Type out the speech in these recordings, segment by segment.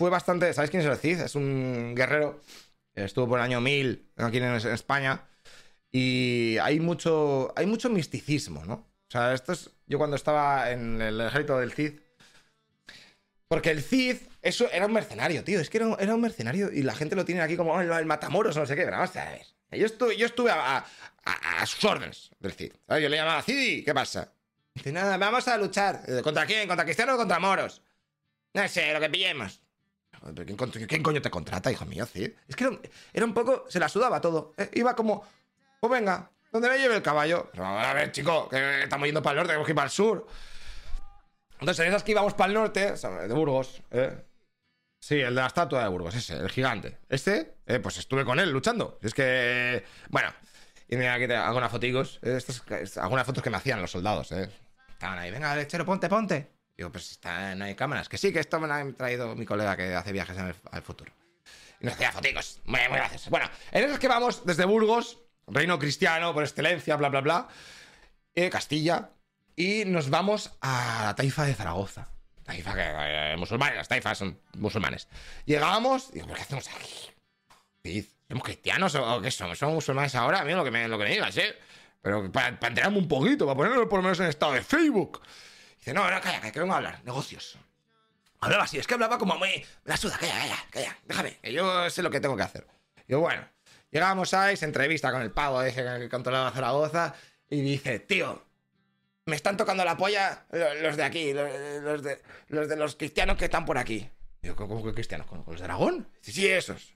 fue bastante. ¿Sabéis quién es el Cid? Es un guerrero. Estuvo por el año 1000 aquí en, España. Y hay mucho, hay mucho misticismo, ¿no? O sea, esto es. Yo cuando estaba en el ejército del Cid. Porque el Cid eso era un mercenario, tío. Es que era, era un mercenario y la gente lo tiene aquí como "Oh, el, matamoros no sé qué. Pero vamos a ver. Yo estuve, yo estuve a, sus órdenes del Cid. Yo le llamaba Cidi, ¿qué pasa? Dice, nada, vamos a luchar. ¿Contra quién? ¿Contra cristianos o contra moros? No sé, lo que pillemos. ¿Quién, coño te contrata, hijo mío? Es que era, un- poco. Se la sudaba todo. eh, Iba como. Pues venga, donde me lleve el caballo. Pero a ver, chico, que estamos yendo para el norte, tenemos que ir para el sur. Entonces, en esas que íbamos para el norte, de Burgos, ¿eh? Sí, el de la estatua de Burgos, ese, el gigante. Este, eh, pues estuve con él luchando. Es que. Bueno, y mira, aquí te hago unas eh, Estas, es- algunas fotos que me hacían los soldados, ¿eh? Estaban ahí, venga, lechero, ponte, ponte. Digo, pues está, no hay cámaras. Que sí, que esto me lo ha traído mi colega que hace viajes en el, al futuro. Y nos hacía foticos. Muy, muy gracias. Bueno, en esas que vamos desde Burgos, reino cristiano por excelencia, bla, bla, bla, eh, Castilla, y nos vamos a la taifa de Zaragoza. Taifa que eh, musulmanes, las taifas son musulmanes. Llegamos, digo, ¿pero qué hacemos aquí? ¿Somos cristianos o o qué somos? ¿Somos musulmanes ahora? Mira lo que me, lo que me digas, ¿eh? Pero para, para enterarme un poquito, para ponerlo por lo menos en estado de Facebook. Dice, no, no, calla, que vengo a hablar, negocios. Hablaba así, es que hablaba como muy. La suda, calla, calla, calla, déjame, que yo sé lo que tengo que hacer. Y bueno, llegamos ahí, se entrevista con el pavo ese que controlaba Zaragoza, y dice, tío, me están tocando la polla lo- los de aquí, lo- los de los, de los cristianos que están por aquí. Digo, ¿cómo que cristianos? ¿Con, los de Aragón? Dice, sí, esos.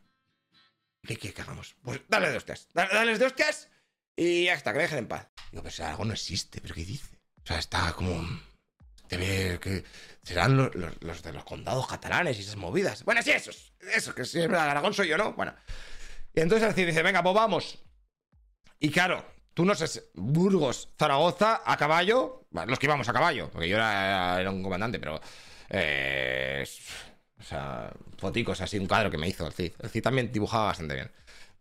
¿Qué quieres que hagamos? Pues dale de hostias. da- Dales de hostias y ya está, que dejen en paz. Digo, pero si Aragón no existe, ¿pero qué dice? O sea, está como. Debe que. Serán los, los- los de los condados catalanes y esas movidas. Bueno, sí, esos. Esos, que siempre Aragón soy yo, ¿no? Bueno. Y entonces el Cid dice, venga, pues vamos. Y claro, tú no sé, Burgos, Zaragoza, a caballo. Bueno, los que íbamos a caballo, porque yo era, era un comandante, pero. eh, o sea, foticos así, un cuadro que me hizo el Cid. El Cid también dibujaba bastante bien.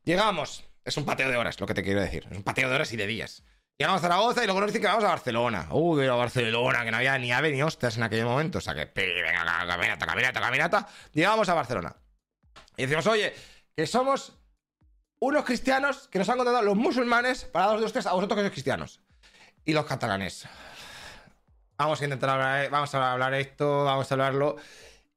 Llegamos, es un pateo de horas, lo que te quiero decir. Es un pateo de horas y de días. Llegamos a Zaragoza y luego nos dicen que vamos a Barcelona. Uy, pero Barcelona, que no había ni ave ni hostias en aquel momento. O sea que, venga, ca- caminata, caminata, caminata. Llegamos a Barcelona. Y decimos, oye, que somos unos cristianos que nos han contratado los musulmanes para daros de ustedes a vosotros que sois cristianos. Y los catalanes. Vamos a intentar hablar, vamos a hablar esto, vamos a hablarlo.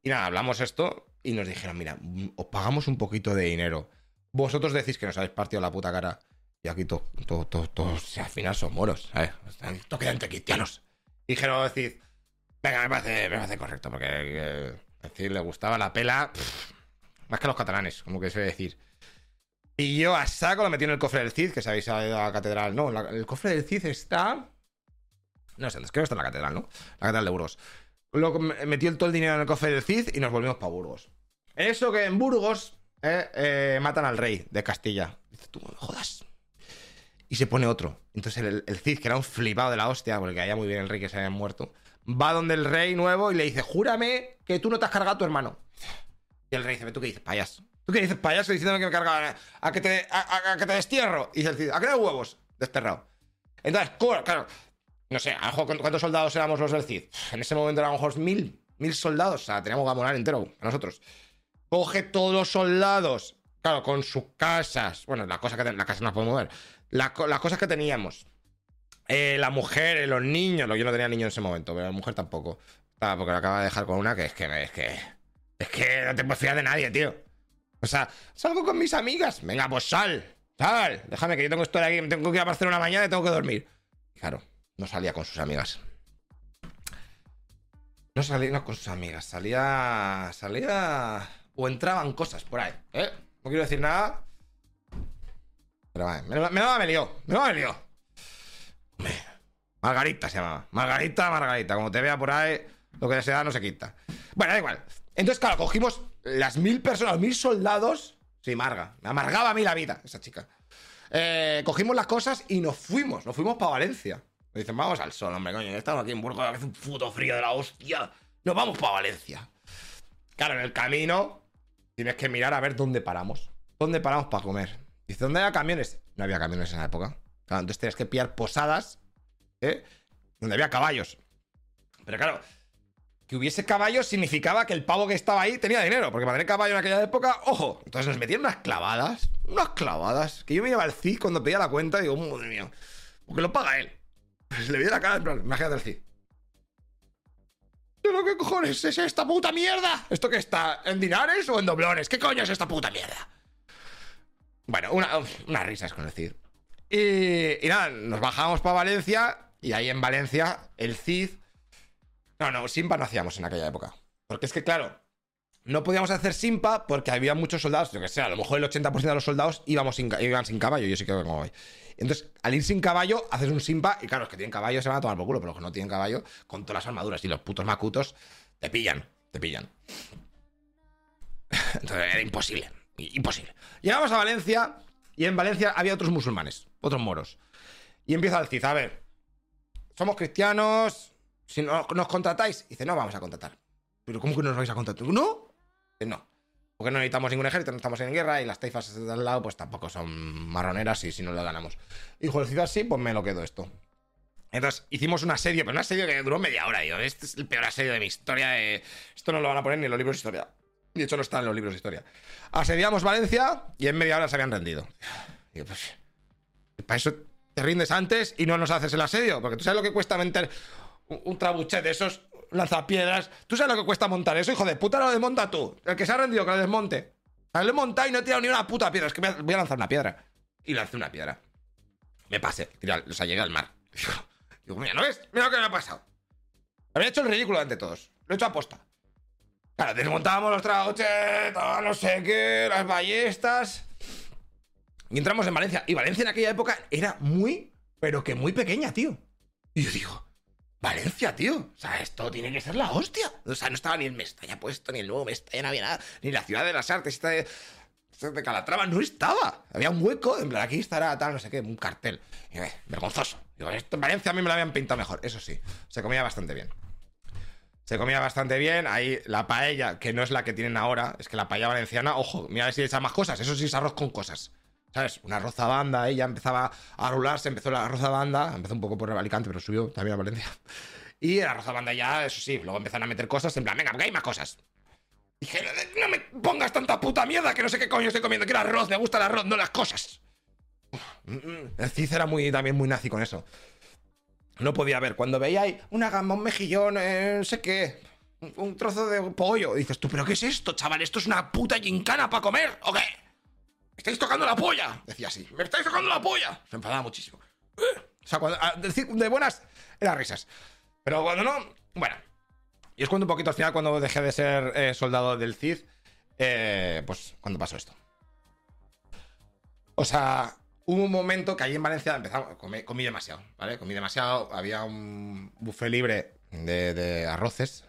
Y nada, hablamos esto y nos dijeron, mira, os pagamos un poquito de dinero. Vosotros decís que nos habéis partido la puta cara. Y aquí todos, todos, todos, todos, si al final son moros, ¿sabes? Están- Esto queda entre cristianos. Y dijeron, decir, venga, me parece, me parece correcto, porque eh, decir, le gustaba la pela, pff, más que a los catalanes, como que se decir. Y yo a saco lo metí en el cofre del Cid, que sabéis a la catedral. No, la- el cofre del Cid está. No sé, creo que está en la catedral, ¿no? La catedral de Burgos. Luego me- metí el- todo el dinero en el cofre del Cid y nos volvimos para Burgos. Eso que en Burgos eh, eh, matan al rey de Castilla. Dice, tú no me jodas. Y se pone otro. Entonces el, Cid, que era un flipado de la hostia, porque caía muy bien el rey que se había muerto, va donde el rey nuevo y le dice, júrame que tú no te has cargado a tu hermano. Y el rey dice, ¿tú qué dices, payaso? ¿Tú qué dices, payaso? Diciéndome que me carga a, que te, a, que te destierro. Y dice el Cid, ¿a qué huevos? Desterrado. Entonces, claro, no sé, a lo mejor, ¿cuántos- ¿cuántos soldados éramos los del Cid? En ese momento éramos mejor mil, mil soldados. O sea, teníamos Gamonal entero, a nosotros. Coge todos los soldados, claro, con sus casas. Bueno, la cosa que la casa no podemos mover. La las cosas que teníamos. Eh, la mujer, eh, los niños. lo- Yo no tenía niños en ese momento, pero la mujer tampoco. Ah, porque la acaba de dejar con una que es que, es que. Es que no te puedes fiar de nadie, tío. O sea, salgo con mis amigas. Venga, pues sal. Sal. Déjame que yo tengo esto de aquí. me Tengo que ir a Barcelona mañana y tengo que dormir. Claro, no salía con sus amigas. No salía con sus amigas. Salía. Salía. O entraban cosas por ahí. ¿eh? No quiero decir nada. Pero vale, me, me, me lió. Me me lió. Margarita se llamaba. Margarita, Margarita. Como te vea por ahí, lo que se no se quita. Bueno, da igual. Entonces, claro, cogimos las mil personas, mil soldados. Sí, Marga. Me amargaba a mí la vida, esa chica. Eh, cogimos las cosas y nos fuimos. Nos fuimos para Valencia. Nos dicen, vamos al sol, hombre, coño. Estamos aquí en Burgos, hace un puto frío de la hostia. Nos vamos para Valencia. Claro, en el camino tienes que mirar a ver dónde paramos. ¿Dónde paramos para comer? Dice, ¿dónde había camiones? No había camiones en esa época. Claro, entonces tenías que pillar posadas, ¿eh? Donde había caballos. Pero claro, que hubiese caballos significaba que el pavo que estaba ahí tenía dinero, porque para tener caballo en aquella época, ojo. Entonces nos metían unas clavadas, unas clavadas, que yo me iba al CID cuando pedía la cuenta y digo, madre mía, porque lo paga él. Pues le vi la cara, imagínate el CID. ¿Pero qué cojones es esta puta mierda? ¿Esto qué está? ¿En dinares o en doblones? ¿Qué coño es esta puta mierda? Bueno, una, unas risas con el CID. Y, y nada, nos bajamos para Valencia y ahí en Valencia el CID no, no, Simpa no hacíamos en aquella época. Porque es que, claro, no podíamos hacer Simpa porque había muchos soldados, yo que sé, a lo mejor el 80% de los soldados íbamos sin, iban sin caballo, yo sí que vengo hoy. Entonces, al ir sin caballo, haces un Simpa, y claro, los que tienen caballo se van a tomar por culo, pero los que no tienen caballo, con todas las armaduras y los putos macutos, te pillan, te pillan. Entonces, era imposible, imposible. Llegamos a Valencia, y en Valencia había otros musulmanes, otros moros. Y empieza a decir, a ver, somos cristianos, si no, nos contratáis, dice, no vamos a contratar. ¿Pero cómo que no nos vais a contratar? ¿No? No. Porque no necesitamos ningún ejército, no estamos en guerra y las taifas de al lado pues tampoco son marroneras y si no lo ganamos. Del ciudad, sí, pues me lo quedo esto. Entonces hicimos un asedio, pero un asedio que duró media hora. Yo, este es el peor asedio de mi historia. Esto no lo van a poner ni en los libros de historia. De hecho, no está en los libros de historia. Asediamos Valencia y en media hora se habían rendido. Digo, pues, para eso te rindes antes y no nos haces el asedio. Porque tú sabes lo que cuesta meter un, trabuchet de esos lanzapiedras. ¿Tú sabes lo que cuesta montar eso, hijo de puta? Lo desmonta tú. El que se ha rendido, que lo desmonte. Lo he montado y no he tirado ni una puta piedra. Es que voy a lanzar una piedra. Y lancé una piedra. Me pasé. o sea, llegué al mar. Digo, mira, ¿no ves? Mira lo que me ha pasado. Había hecho el ridículo ante todos. Lo he hecho a posta. Claro, desmontábamos los trabuchetos, no sé qué, las ballestas. Y entramos en Valencia. Y Valencia en aquella época era muy, pero que muy pequeña, tío. Y yo digo, Valencia, tío. O sea, esto tiene que ser la hostia. O sea, no estaba ni el Mestalla puesto, ni el nuevo Mestalla, no había nada. Ni la ciudad de las artes, esta de, de Calatrava, no estaba. Había un hueco, en plan, aquí estará tal, no sé qué, un cartel. Y, eh, vergonzoso. Digo, esto en Valencia a mí me lo habían pintado mejor. Eso sí, se comía bastante bien. Se comía bastante bien. Ahí la paella, que no es la que tienen ahora, es que la paella valenciana, ojo, mira a ver si echa más cosas. Eso sí es arroz con cosas. ¿Sabes? Una roza banda, ella empezaba a rularse, empezó la roza banda, empezó un poco por Alicante, pero subió también a Valencia. Y la roza banda ya, eso sí, luego empezaron a meter cosas en plan, venga, hay más cosas. Dije, no me pongas tanta puta mierda que no sé qué coño estoy comiendo, quiero arroz, me gusta el arroz, no las cosas. Mm, mm, el Cid era muy, también muy nazi con eso. No podía ver. Cuando veía ahí una gamba, un mejillón, eh, no sé qué, un trozo de pollo, dices tú, ¿pero qué es esto, chaval? ¿Esto es una puta gincana para comer o qué? Estáis tocando la polla! Decía así, ¡me estáis tocando la polla! Se enfadaba muchísimo. O sea, de buenas, eran risas. Pero cuando no, bueno. Y os cuento un poquito al final cuando dejé de ser eh, soldado del CID. Eh, pues cuando pasó esto. O sea, hubo un momento que allí en Valencia empezamos, comí, comí demasiado, ¿vale? Comí demasiado. Había un buffet libre de, de arroces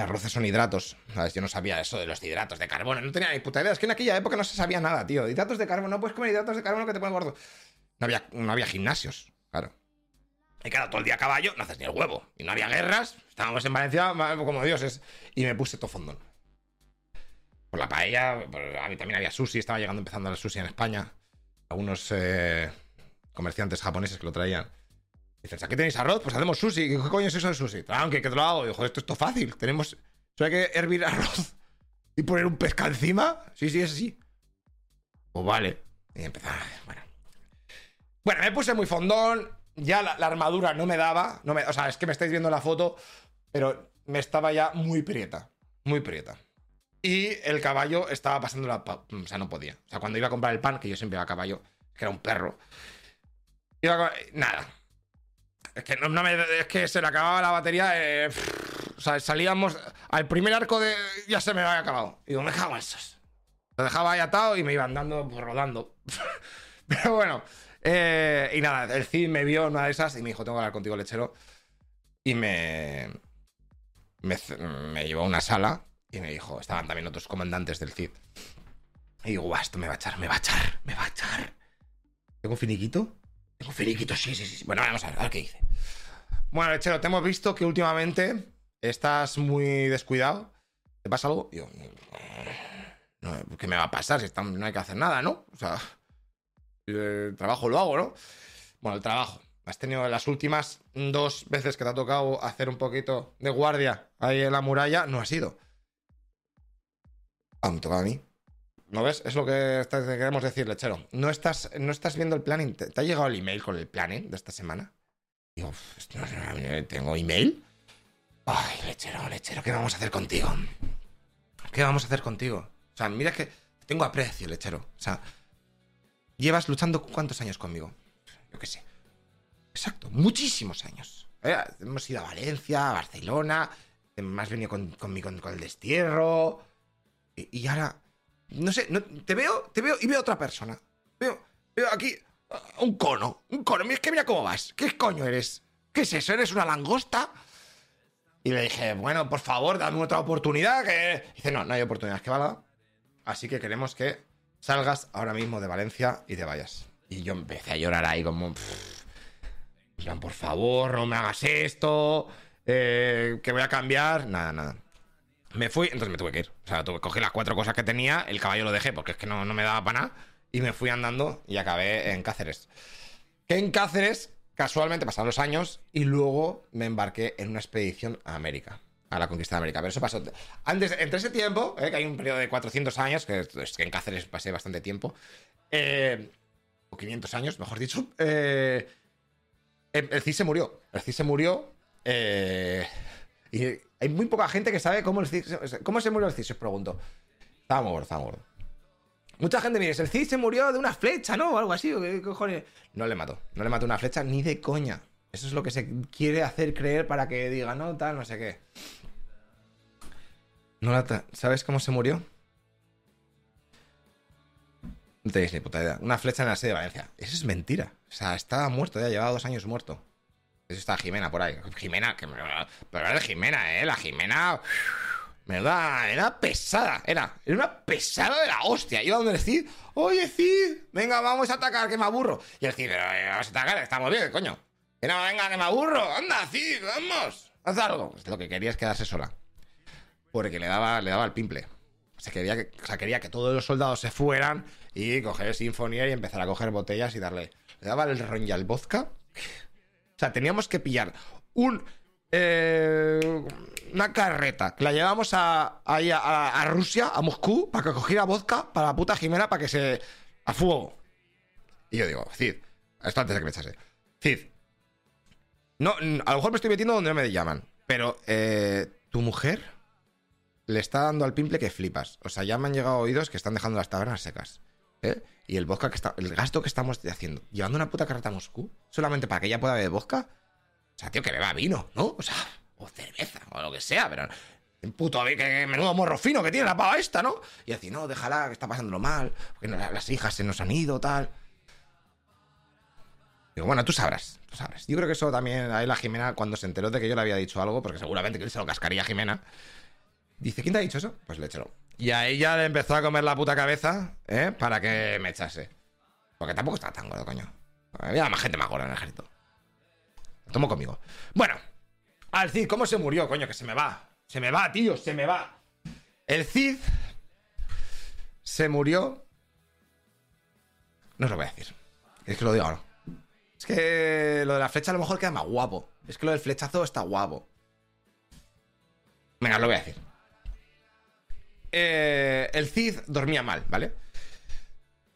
arroces son hidratos. ¿Sabes? Yo no sabía eso de los hidratos de carbono. No tenía ni puta idea. Es que en aquella época no se sabía nada, tío. Hidratos de carbono. No puedes comer hidratos de carbono que te ponen gordo. No había, no había gimnasios, claro. Y claro, todo el día a caballo, no haces ni el huevo. Y no había guerras. Estábamos en Valencia como dioses. Y me puse todo fondón. Por la paella, a mí también había sushi. Estaba llegando empezando el sushi en España. Algunos eh, comerciantes japoneses que lo traían. Dices, ¿aquí tenéis arroz? Pues hacemos sushi. ¿Qué coño es eso de sushi? Aunque ah, que te lo hago. Dijo, esto es todo fácil. Tenemos. Solo hay que hervir arroz y poner un pesca encima. Sí, sí, es así. Pues vale. Y empezar. Bueno. Bueno, me puse muy fondón. Ya la, armadura no me daba. No me, o sea, es que me estáis viendo la foto. Pero me estaba ya muy prieta. Muy prieta. Y el caballo estaba pasando la. O sea, no podía. O sea, cuando iba a comprar el pan, que yo siempre iba a caballo, que era un perro. Iba a... Nada es que, no, me, es que se le acababa la batería. Eh, salíamos. Al primer arco de. Ya se me había acabado. Y digo, me cago esos. Lo dejaba ahí atado y me iba andando, pues, rodando. Pero bueno. Eh, y nada, el Cid me vio una de esas y me dijo: Tengo que hablar contigo, lechero. Y me. Me, me llevó a una sala y me dijo: Estaban también otros comandantes del Cid. Y digo, esto me va a echar, me va a echar, me va a echar. ¿Tengo finiquito? Tengo finiquito, sí, sí, sí. Bueno, vamos a ver, qué dice. Bueno, Lechero, te hemos visto que últimamente estás muy descuidado. ¿Te pasa algo? Yo, ¿qué me va a pasar si no hay que hacer nada, no? O sea, el trabajo lo hago, ¿no? Bueno, el trabajo. has tenido las últimas dos veces que te ha tocado hacer un poquito de guardia ahí en la muralla, no ha sido. Ah, me toca a mí. ¿No ves? Es lo que queremos decir, lechero. No estás, no estás viendo el planning. ¿Te, ha llegado el email con el planning de esta semana? Digo, ¿tengo email? Ay, lechero, lechero, ¿qué vamos a hacer contigo? ¿Qué vamos a hacer contigo? O sea, mira que tengo aprecio, lechero. O sea, llevas luchando cuántos años conmigo. Yo qué sé. Exacto, muchísimos años. Eh, hemos ido a Valencia, a Barcelona, me has venido conmigo con, el destierro. Y, ahora, no sé, te veo, te veo y veo otra persona. Veo, veo aquí un cono, un cono. Mira, que mira cómo vas. ¿Qué coño eres? ¿Qué es eso? ¿Eres una langosta? Y le dije, bueno, por favor, dame otra oportunidad. Que... dice, no, no hay oportunidad que valga. Así que queremos que salgas ahora mismo de Valencia y te vayas. Y yo empecé a llorar ahí como por favor, no me hagas esto, eh, que voy a cambiar. Nada, nada. Me fui, entonces me tuve que ir. O sea, tuve, cogí las cuatro cosas que tenía, el caballo lo dejé porque es que no, no me daba para nada. Y me fui andando y acabé en Cáceres. Que en Cáceres, casualmente pasaron los años y luego me embarqué en una expedición a América a la conquista de América. Pero eso pasó. Antes, entre ese tiempo, eh, que hay un periodo de 400 años, que, es que en Cáceres pasé bastante tiempo, eh, o 500 años, mejor dicho, eh, el CIS se murió. El CIS se murió. Eh, y hay muy poca gente que sabe cómo, el CIS, cómo se murió el CIS, os pregunto. Estaba muerto, estaba muerto. Mucha gente me dice, el CIS se murió de una flecha, ¿no? O algo así, ¿qué cojones? No le mató. No le mató una flecha ni de coña. Eso es lo que se quiere hacer creer para que diga, no, tal, no sé qué. No la ¿Sabes cómo se murió? No tenéis ni puta idea. Una flecha en la sede de Valencia. Eso es mentira. O sea, estaba muerto ya, llevaba dos años muerto. Eso está Jimena por ahí. Jimena, que me... Pero era Jimena, ¿eh? La Jimena... Me da, era pesada, era, era una pesada de la hostia. Iba donde decir, oye Cid, venga, vamos a atacar, que me aburro. Y el Cid, eh, vamos a atacar, estamos bien, coño. Que no, venga, que me aburro, anda, Cid, vamos, haz. Pues lo que quería es quedarse sola. Porque le daba, le daba el pimple. O sea, quería que, o sea, quería que todos los soldados se fueran y coger Sinfonía y empezar a coger botellas y darle. Le daba el ron el vodka. Sea, teníamos que pillar un. Eh, una carreta que la llevamos a, a, Rusia, a Moscú, para que cogiera vodka para la puta Jimena para que se. a fuego. Y yo digo, Cid, esto antes de que me echase. Cid, no, a lo mejor me estoy metiendo donde no me llaman, pero eh, tu mujer le está dando al pimple que flipas. O sea, ya me han llegado oídos que están dejando las tabernas secas. ¿Eh? Y el vodka que está. El gasto que estamos haciendo. Llevando una puta carreta a Moscú. Solamente para que ella pueda beber vodka. O sea, tío, que beba vino, ¿no? O sea, o cerveza, o lo que sea, pero. Puto que menudo morro fino que tiene la pava esta, ¿no? Y decir, no, déjala, que está pasándolo mal, porque las hijas se nos han ido, tal. Digo, bueno, tú sabrás, tú sabrás. Yo creo que eso también, ahí la Jimena, cuando se enteró de que yo le había dicho algo, porque seguramente que se lo cascaría a Jimena, dice, ¿quién te ha dicho eso? Pues le echó. Y a ella le empezó a comer la puta cabeza, ¿eh? Para que me echase. Porque tampoco está tan gordo, coño. Había más gente más gorda en el ejército. Lo tomo conmigo. Bueno, al Cid, ¿cómo se murió, coño? Que se me va. Se me va, tío, se me va. El Cid se murió. No os lo voy a decir. Es que lo digo ahora. Es que lo de la flecha a lo mejor queda más guapo. Es que lo del flechazo está guapo. Venga, lo voy a decir. Eh, el Cid dormía mal, ¿vale?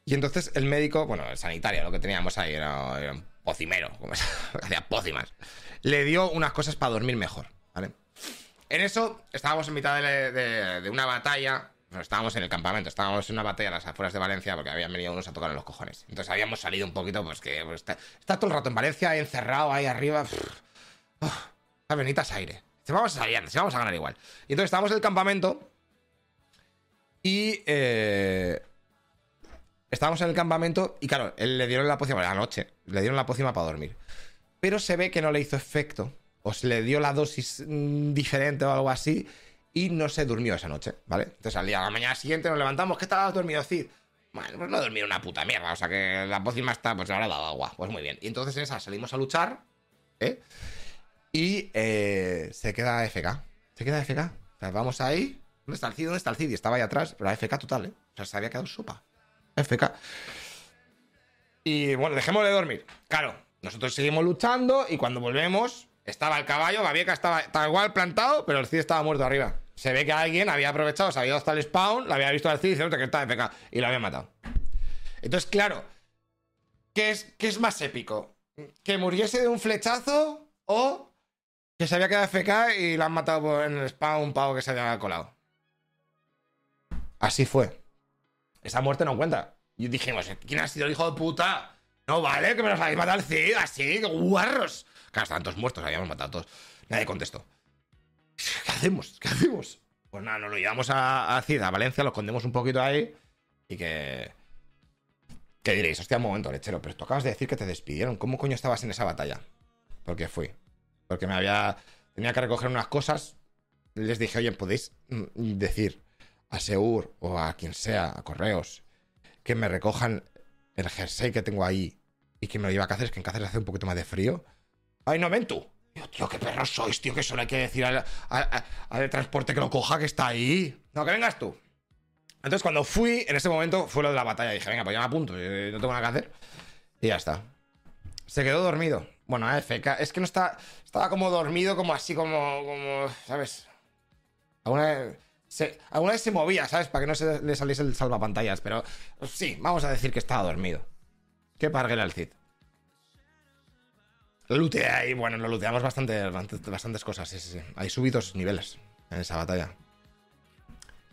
Y entonces el médico, bueno, el sanitario, lo que teníamos ahí era, un pocimero, como hacía pócimas, le dio unas cosas para dormir mejor, ¿vale? En eso estábamos en mitad de, una batalla, estábamos en el campamento, estábamos en una batalla a las afueras de Valencia porque habían venido unos a tocar en los cojones. Entonces habíamos salido un poquito, pues que pues, está, todo el rato en Valencia, encerrado ahí arriba. a venitas aire. Se vamos a salir, se vamos a ganar igual. Y entonces estábamos en el campamento y eh, estábamos en el campamento y claro, él le dieron la pócima la noche, le dieron la pócima para dormir. Pero se ve que no le hizo efecto, o se le dio la dosis mm, diferente o algo así, y no se durmió esa noche, ¿vale? Entonces al día a la mañana siguiente nos levantamos, ¿qué tal has dormido, Cid? Bueno, pues no he dormido una puta mierda, o sea que la pócima está, pues ahora dado agua, pues muy bien. Y entonces en esa salimos a luchar, ¿eh? Y eh, se queda FK. Se queda FK. O sea, vamos ahí, ¿Dónde está el CID? ¿Dónde está el CID? Y estaba ahí atrás, pero FK total, ¿eh? O sea, se había quedado sopa. FK. Y bueno, dejémosle dormir. Claro, nosotros seguimos luchando y cuando volvemos, estaba el caballo, Babieca estaba, estaba igual plantado, pero el Cid estaba muerto arriba. Se ve que alguien había aprovechado, se había ido hasta el spawn, lo había visto al Cid y dice, que está de PK, y lo había matado. Entonces, claro, ¿qué es, ¿qué es más épico? ¿Que muriese de un flechazo o que se había quedado FK y lo han matado en el spawn un pavo que se había colado? Así fue. Esa muerte no cuenta. Y dijimos, ¿quién ha sido el hijo de puta? No vale que me los habéis matado al Cid, así, guarros. Claro, estaban todos muertos, habíamos matado a todos. Nadie contestó. ¿Qué hacemos? ¿Qué hacemos? Pues nada, nos lo llevamos a, a Cid, a Valencia, lo escondemos un poquito ahí y que. ¿Qué diréis? Hostia, un momento, lechero, pero tú acabas de decir que te despidieron. ¿Cómo coño estabas en esa batalla? Porque fui. Porque me había. Tenía que recoger unas cosas. Les dije, oye, ¿podéis mm, decir a Seur o a quien sea, a correos, que me recojan el jersey que tengo ahí y que me lo lleva a Cáceres, que en Cáceres hace un poquito más de frío? ¡Ay, no, ven tú! tío, qué perros sois, tío, que solo hay que decir al, al transporte que lo coja, que está ahí. No, que vengas tú. Entonces, cuando fui, en ese momento fue lo de la batalla. Dije, venga, pues ya me apunto, eh, no tengo nada que hacer. Y ya está. Se quedó dormido. Bueno, AFK. Es que no está. Estaba como dormido, como así, como. como ¿Sabes? Alguna. Alguna vez se movía, ¿sabes? Para que no se le saliese el salvapantallas. Pero sí, vamos a decir que estaba dormido. Qué parguela el Cid. Lo luteé ahí, bueno, lo luteamos bastante, bastantes cosas, sí, sí. Hay subidos niveles en esa batalla.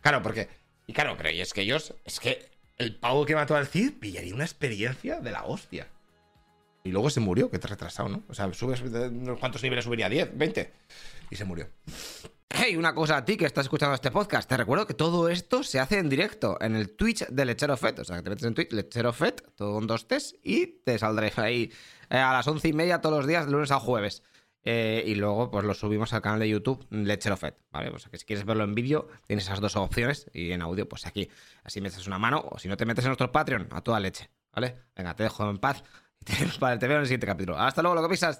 Claro, porque y claro, pero y es que ellos, es que el pavo que mató al Cid pillaría una experiencia de la hostia. Y luego se murió, que te retrasado, ¿no? O sea, subes, ¿cuántos niveles subiría? ¿10? ¿20? Y se murió. Hey, una cosa a ti que estás escuchando este podcast. Te recuerdo que todo esto se hace en directo en el Twitch de Lechero Fet. O sea, que te metes en Twitch, Lechero Fet, todo con dos T's, y te saldré ahí eh, a las once y media todos los días, de lunes a jueves. Eh, y luego, pues lo subimos al canal de YouTube, Lechero Fed, ¿vale? Pues que si quieres verlo en vídeo, tienes esas dos opciones. Y en audio, pues aquí. Así me echas una mano. O si no te metes en nuestro Patreon, a toda leche, ¿vale? Venga, te dejo en paz. Y te, veo en el siguiente capítulo. Hasta luego, lo que pisas.